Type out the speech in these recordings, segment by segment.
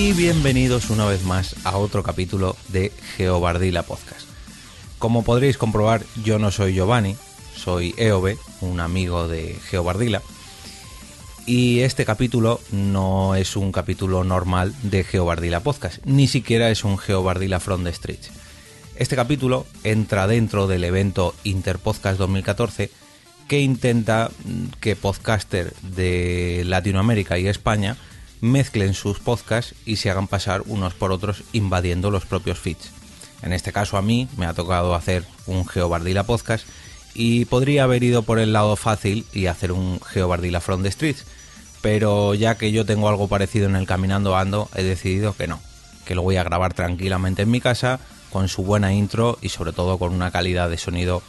y bienvenidos una vez más a otro capítulo de Geobardila Podcast. Como podréis comprobar, yo no soy Giovanni, soy Eobe, un amigo de Geobardila. Y este capítulo no es un capítulo normal de Geobardila Podcast, ni siquiera es un Geobardila from the. Este capítulo entra dentro del evento Interpodcast 2014 que intenta que podcaster de Latinoamérica y España mezclen sus podcasts y se hagan pasar unos por otros invadiendo los propios feeds. En este caso a mí me ha tocado hacer un Geobardila podcast y podría haber ido por el lado fácil y hacer un Geobardila from the streets, pero ya que yo tengo algo parecido en el Caminando Ando, he decidido que no, que lo voy a grabar tranquilamente en mi casa con su buena intro y sobre todo con una calidad de sonido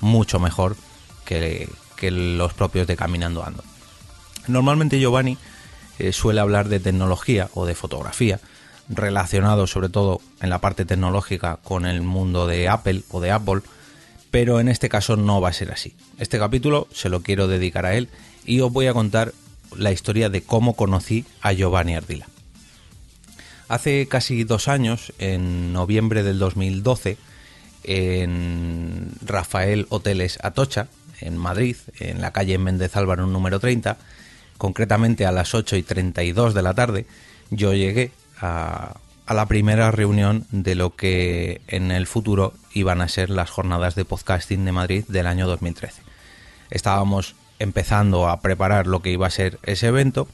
mucho mejor que, que los propios de Caminando Ando. Normalmente Giovanni eh, suele hablar de tecnología o de fotografía, relacionado sobre todo en la parte tecnológica con el mundo de Apple o de Apple, pero en este caso no va a ser así. Este capítulo se lo quiero dedicar a él y os voy a contar la historia de cómo conocí a Giovanni Ardila. Hace casi dos años, en noviembre del 2012, en Rafael Hoteles Atocha, en Madrid, en la calle Méndez Álvaro número 30, concretamente a las 8 y 32 de la tarde, yo llegué a, la primera reunión de lo que en el futuro iban a ser las jornadas de podcasting de Madrid del año 2013. Estábamos empezando a preparar lo que iba a ser ese evento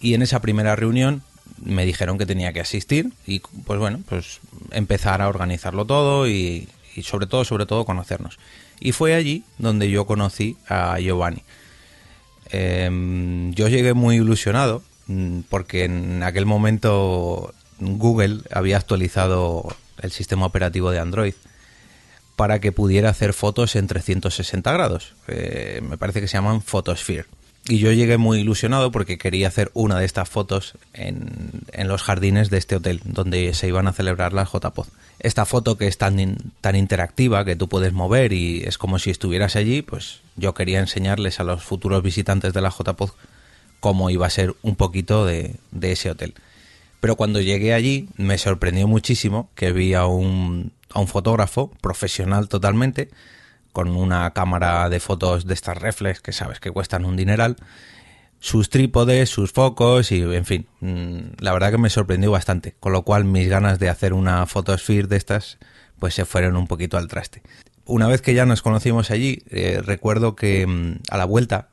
y en esa primera reunión me dijeron que tenía que asistir y pues bueno, pues empezar a organizarlo todo y, y sobre todo, sobre todo conocernos. Y fue allí donde yo conocí a Giovanni. Em, yo llegué muy ilusionado mm, porque en aquel momento Google había actualizado el sistema operativo de Android para que pudiera hacer fotos en 360 grados. Eh, me parece que se llaman Photosphere. Y yo llegué muy ilusionado porque quería hacer una de estas fotos en, en los jardines de este hotel donde se iban a celebrar las JPOD. Esta foto que es tan, tan interactiva que tú puedes mover y es como si estuvieras allí, pues yo quería enseñarles a los futuros visitantes de la JPOD cómo iba a ser un poquito de, de ese hotel. Pero cuando llegué allí me sorprendió muchísimo que vi a un, a un fotógrafo profesional totalmente con una cámara de fotos de estas reflex que sabes que cuestan un dineral, sus trípodes, sus focos y en fin, mm, la verdad que me sorprendió bastante, con lo cual mis ganas de hacer una fotosphere de estas pues se fueron un poquito al traste. Una vez que ya nos conocimos allí, eh, recuerdo que mm, a la vuelta,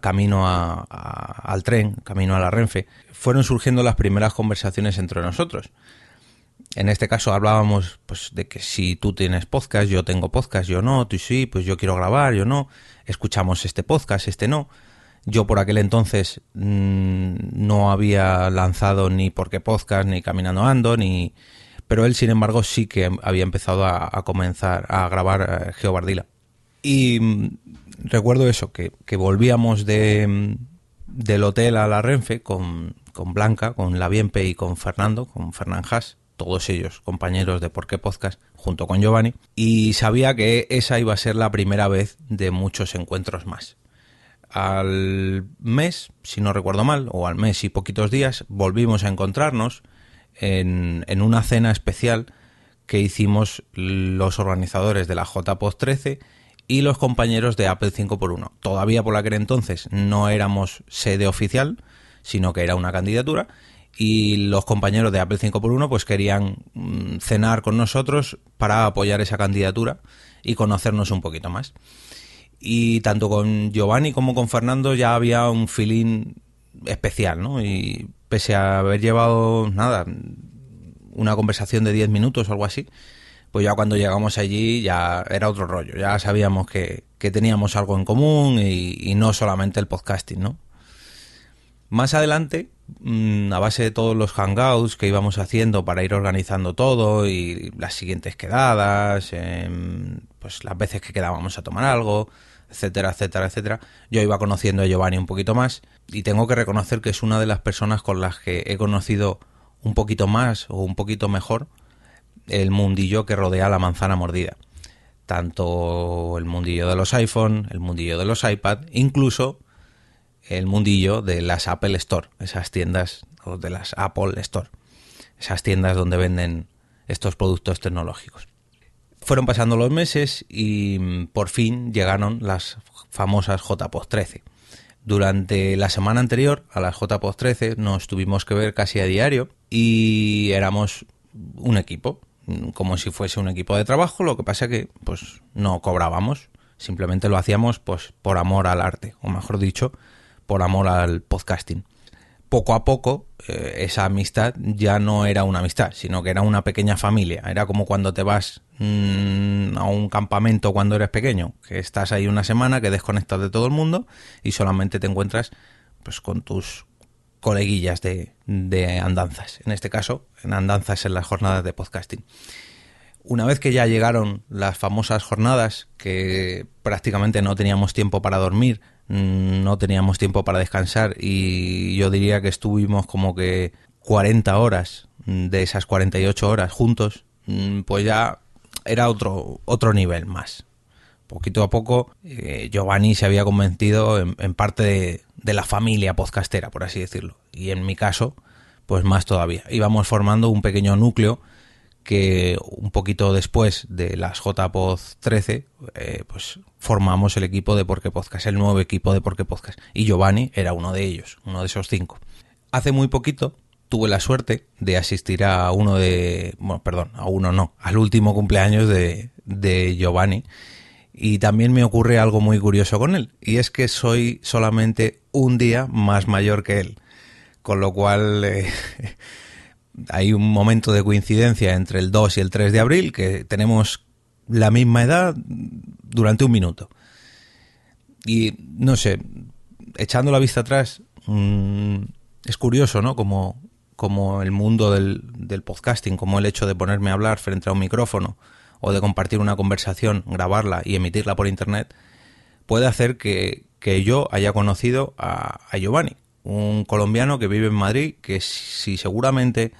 camino al tren, camino a la Renfe, fueron surgiendo las primeras conversaciones entre nosotros. En este caso hablábamos pues de que si tú tienes podcast, yo tengo podcast, yo no, tú sí, pues yo quiero grabar, yo no, escuchamos este podcast, este no. Yo por aquel entonces mmm, no había lanzado ni Porque Podcast, ni Caminando Ando, ni... Pero él, sin embargo, sí que había empezado a, comenzar a grabar eh, Geobardila. Y mm, recuerdo eso, que, que volvíamos de, del hotel a la Renfe con, con Blanca, con la Bienpe y con Fernando, con Fernán Haas, todos ellos compañeros de Por qué Podcast, junto con Giovanni, y sabía que esa iba a ser la primera vez de muchos encuentros más. Al mes, si no recuerdo mal, o al mes y poquitos días, volvimos a encontrarnos en, en una cena especial que hicimos los organizadores de la JPOD 13 y los compañeros de Apple 5x1. Todavía por aquel entonces no éramos sede oficial, sino que era una candidatura y los compañeros de Apple 5x1 pues querían mm, cenar con nosotros para apoyar esa candidatura y conocernos un poquito más. Y tanto con Giovanni como con Fernando ya había un feeling especial, ¿no? Y pese a haber llevado, nada, una conversación de 10 minutos o algo así, pues ya cuando llegamos allí ya era otro rollo, ya sabíamos que, que teníamos algo en común y, y no solamente el podcasting, ¿no? Más adelante, a base de todos los hangouts que íbamos haciendo para ir organizando todo y las siguientes quedadas, em, pues las veces que quedábamos a tomar algo, etcétera, etcétera, etcétera, yo iba conociendo a Giovanni un poquito más y tengo que reconocer que es una de las personas con las que he conocido un poquito más o un poquito mejor el mundillo que rodea la manzana mordida. Tanto el mundillo de los iPhone, el mundillo de los iPad, incluso el mundillo de las Apple Store, esas tiendas, o de las Apple Store, esas tiendas donde venden estos productos tecnológicos. Fueron pasando los meses y mm, por fin llegaron las famosas JPOS 13. Durante la semana anterior a las JPOS 13 nos tuvimos que ver casi a diario y éramos un equipo, mm, como si fuese un equipo de trabajo, lo que pasa que pues no cobrábamos, simplemente lo hacíamos pues por amor al arte, o mejor dicho, por amor al podcasting. Poco a poco, eh, esa amistad ya no era una amistad, sino que era una pequeña familia. Era como cuando te vas mm, a un campamento cuando eres pequeño, que estás ahí una semana, que desconectas de todo el mundo y solamente te encuentras pues con tus coleguillas de, de andanzas. En este caso, en andanzas en las jornadas de podcasting. Una vez que ya llegaron las famosas jornadas, que prácticamente no teníamos tiempo para dormir, Mm, no teníamos tiempo para descansar y yo diría que estuvimos como que 40 horas de esas 48 horas juntos, mm, pues ya era otro, otro nivel más. Poquito a poco eh, Giovanni se había convencido en, parte de, de, la familia podcastera, por así decirlo. Y en mi caso, pues más todavía. Íbamos formando un pequeño núcleo que un poquito después de las JPod 13, eh, pues formamos el equipo de Porque Podcast, el nuevo equipo de Porque Podcast. Y Giovanni era uno de ellos, uno de esos cinco. Hace muy poquito tuve la suerte de asistir a uno de, bueno, perdón, a uno no, al último cumpleaños de, Giovanni. Y también me ocurre algo muy curioso con él, y es que soy solamente un día más mayor que él. Con lo cual, eh, hay un momento de coincidencia entre el 2 y el 3 de abril, que tenemos la misma edad durante un minuto. Y no sé, echando la vista atrás, mmm, es curioso, ¿no? Como, como el mundo del, del, podcasting, como el hecho de ponerme a hablar frente a un micrófono o de compartir una conversación, grabarla y emitirla por internet, puede hacer que, que yo haya conocido a, a Giovanni, un colombiano que vive en Madrid, que si seguramente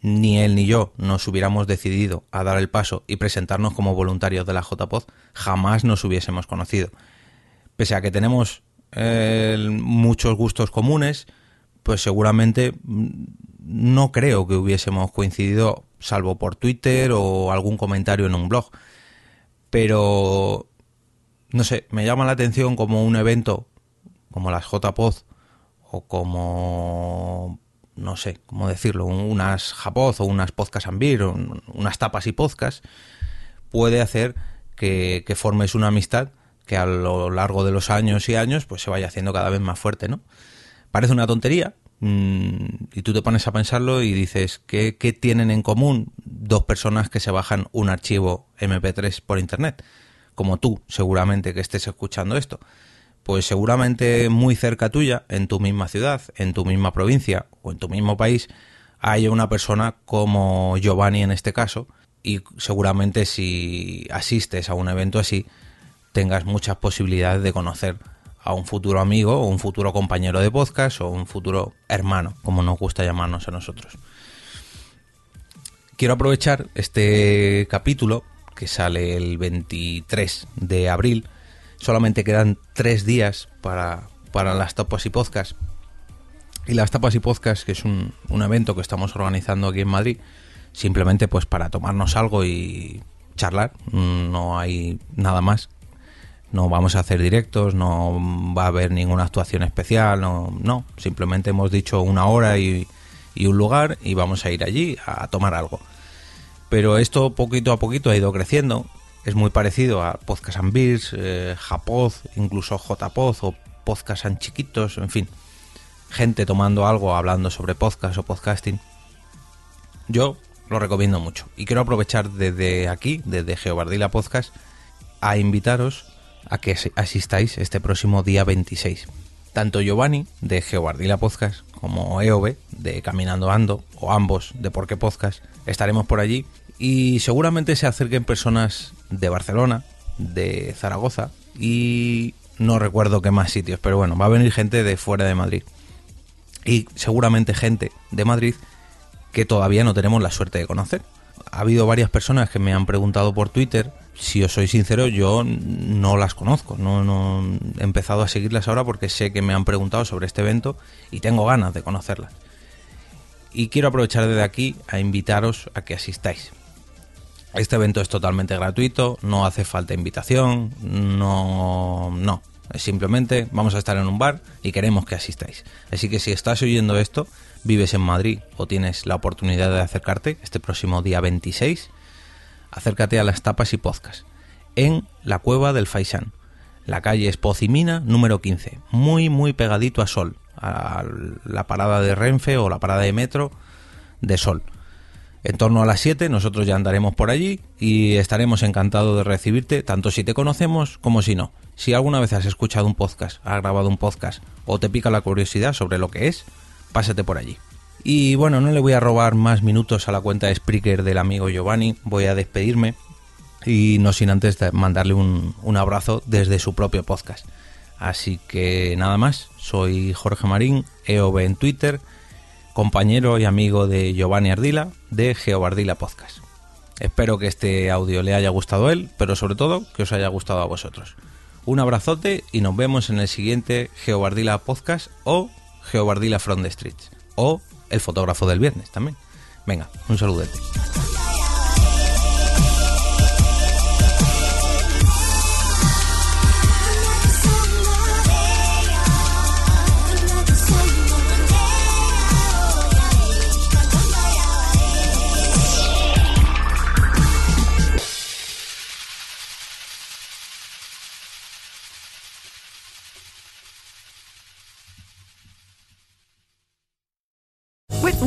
ni él ni yo nos hubiéramos decidido a dar el paso y presentarnos como voluntarios de la JPOD, jamás nos hubiésemos conocido. Pese a que tenemos eh, muchos gustos comunes, pues seguramente mm, no creo que hubiésemos coincidido, salvo por Twitter o algún comentario en un blog. Pero, no sé, me llama la atención como un evento como las JPOD o como no sé cómo decirlo, unas japoz o unas podcast ambir, unas tapas y podcast, puede hacer que, formes una amistad que a lo largo de los años y años pues se vaya haciendo cada vez más fuerte, ¿no? Parece una tontería mmm, y tú te pones a pensarlo y dices, ¿qué, ¿qué tienen en común dos personas que se bajan un archivo MP3 por Internet? Como tú, seguramente que estés escuchando esto pues seguramente muy cerca tuya, en tu misma ciudad, en tu misma provincia o en tu mismo país, haya una persona como Giovanni en este caso, y seguramente si asistes a un evento así, tengas muchas posibilidades de conocer a un futuro amigo o un futuro compañero de podcast o un futuro hermano, como nos gusta llamarnos a nosotros. Quiero aprovechar este capítulo que sale el 23 de abril. Solamente quedan tres días para, para las tapas y podcast. Y las tapas y podcast, que es un, un evento que estamos organizando aquí en Madrid, simplemente pues para tomarnos algo y charlar. No hay nada más no vamos a hacer directos, no va a haber ninguna actuación especial, no, no simplemente hemos dicho una hora y, un lugar y vamos a ir allí a tomar algo. Pero esto poquito a poquito ha ido creciendo, es muy parecido a Podcast and Beers, eh, Japoz, incluso JPoz o Podcast and Chiquitos, en fin, gente tomando algo, hablando sobre podcast o podcasting. Yo lo recomiendo mucho y quiero aprovechar desde aquí, desde Geobardila Podcast, a invitaros a que asistáis este próximo día 26. Tanto Giovanni de Geobardila Podcast como EOB de Caminando Ando o ambos de Por qué Podcast estaremos por allí y seguramente se acerquen personas de Barcelona, de Zaragoza y no recuerdo qué más sitios, pero bueno, va a venir gente de fuera de Madrid y seguramente gente de Madrid que todavía no tenemos la suerte de conocer. Ha habido varias personas que me han preguntado por Twitter si os soy sincero, yo no las conozco. No, he empezado a seguirlas ahora porque sé que me han preguntado sobre este evento y tengo ganas de conocerlas. Y quiero aprovechar desde aquí a invitaros a que asistáis. Este evento es totalmente gratuito, no hace falta invitación, no, no. Simplemente vamos a estar en un bar y queremos que asistáis. Así que si estás oyendo esto, vives en Madrid o tienes la oportunidad de acercarte este próximo día 26, acércate a las tapas y podcast en la cueva del Faisán. La calle Espocimina número 15, muy muy pegadito a Sol, a la parada de Renfe o la parada de metro de Sol. En torno a las 7 nosotros ya andaremos por allí y estaremos encantados de recibirte, tanto si te conocemos como si no. Si alguna vez has escuchado un podcast, has grabado un podcast o te pica la curiosidad sobre lo que es, pásate por allí. Y bueno, no le voy a robar más minutos a la cuenta de Spreaker del amigo Giovanni, voy a despedirme y no sin antes mandarle un, un abrazo desde su propio podcast. Así que nada más, soy Jorge Marín, EOB en Twitter, compañero y amigo de Giovanni Ardila de Geobardila Podcast. Espero que este audio le haya gustado a él, pero sobre todo que os haya gustado a vosotros. Un abrazote y nos vemos en el siguiente Geobardila Podcast o Geobardila From the Streets o el fotógrafo del viernes también. Venga, un saludete.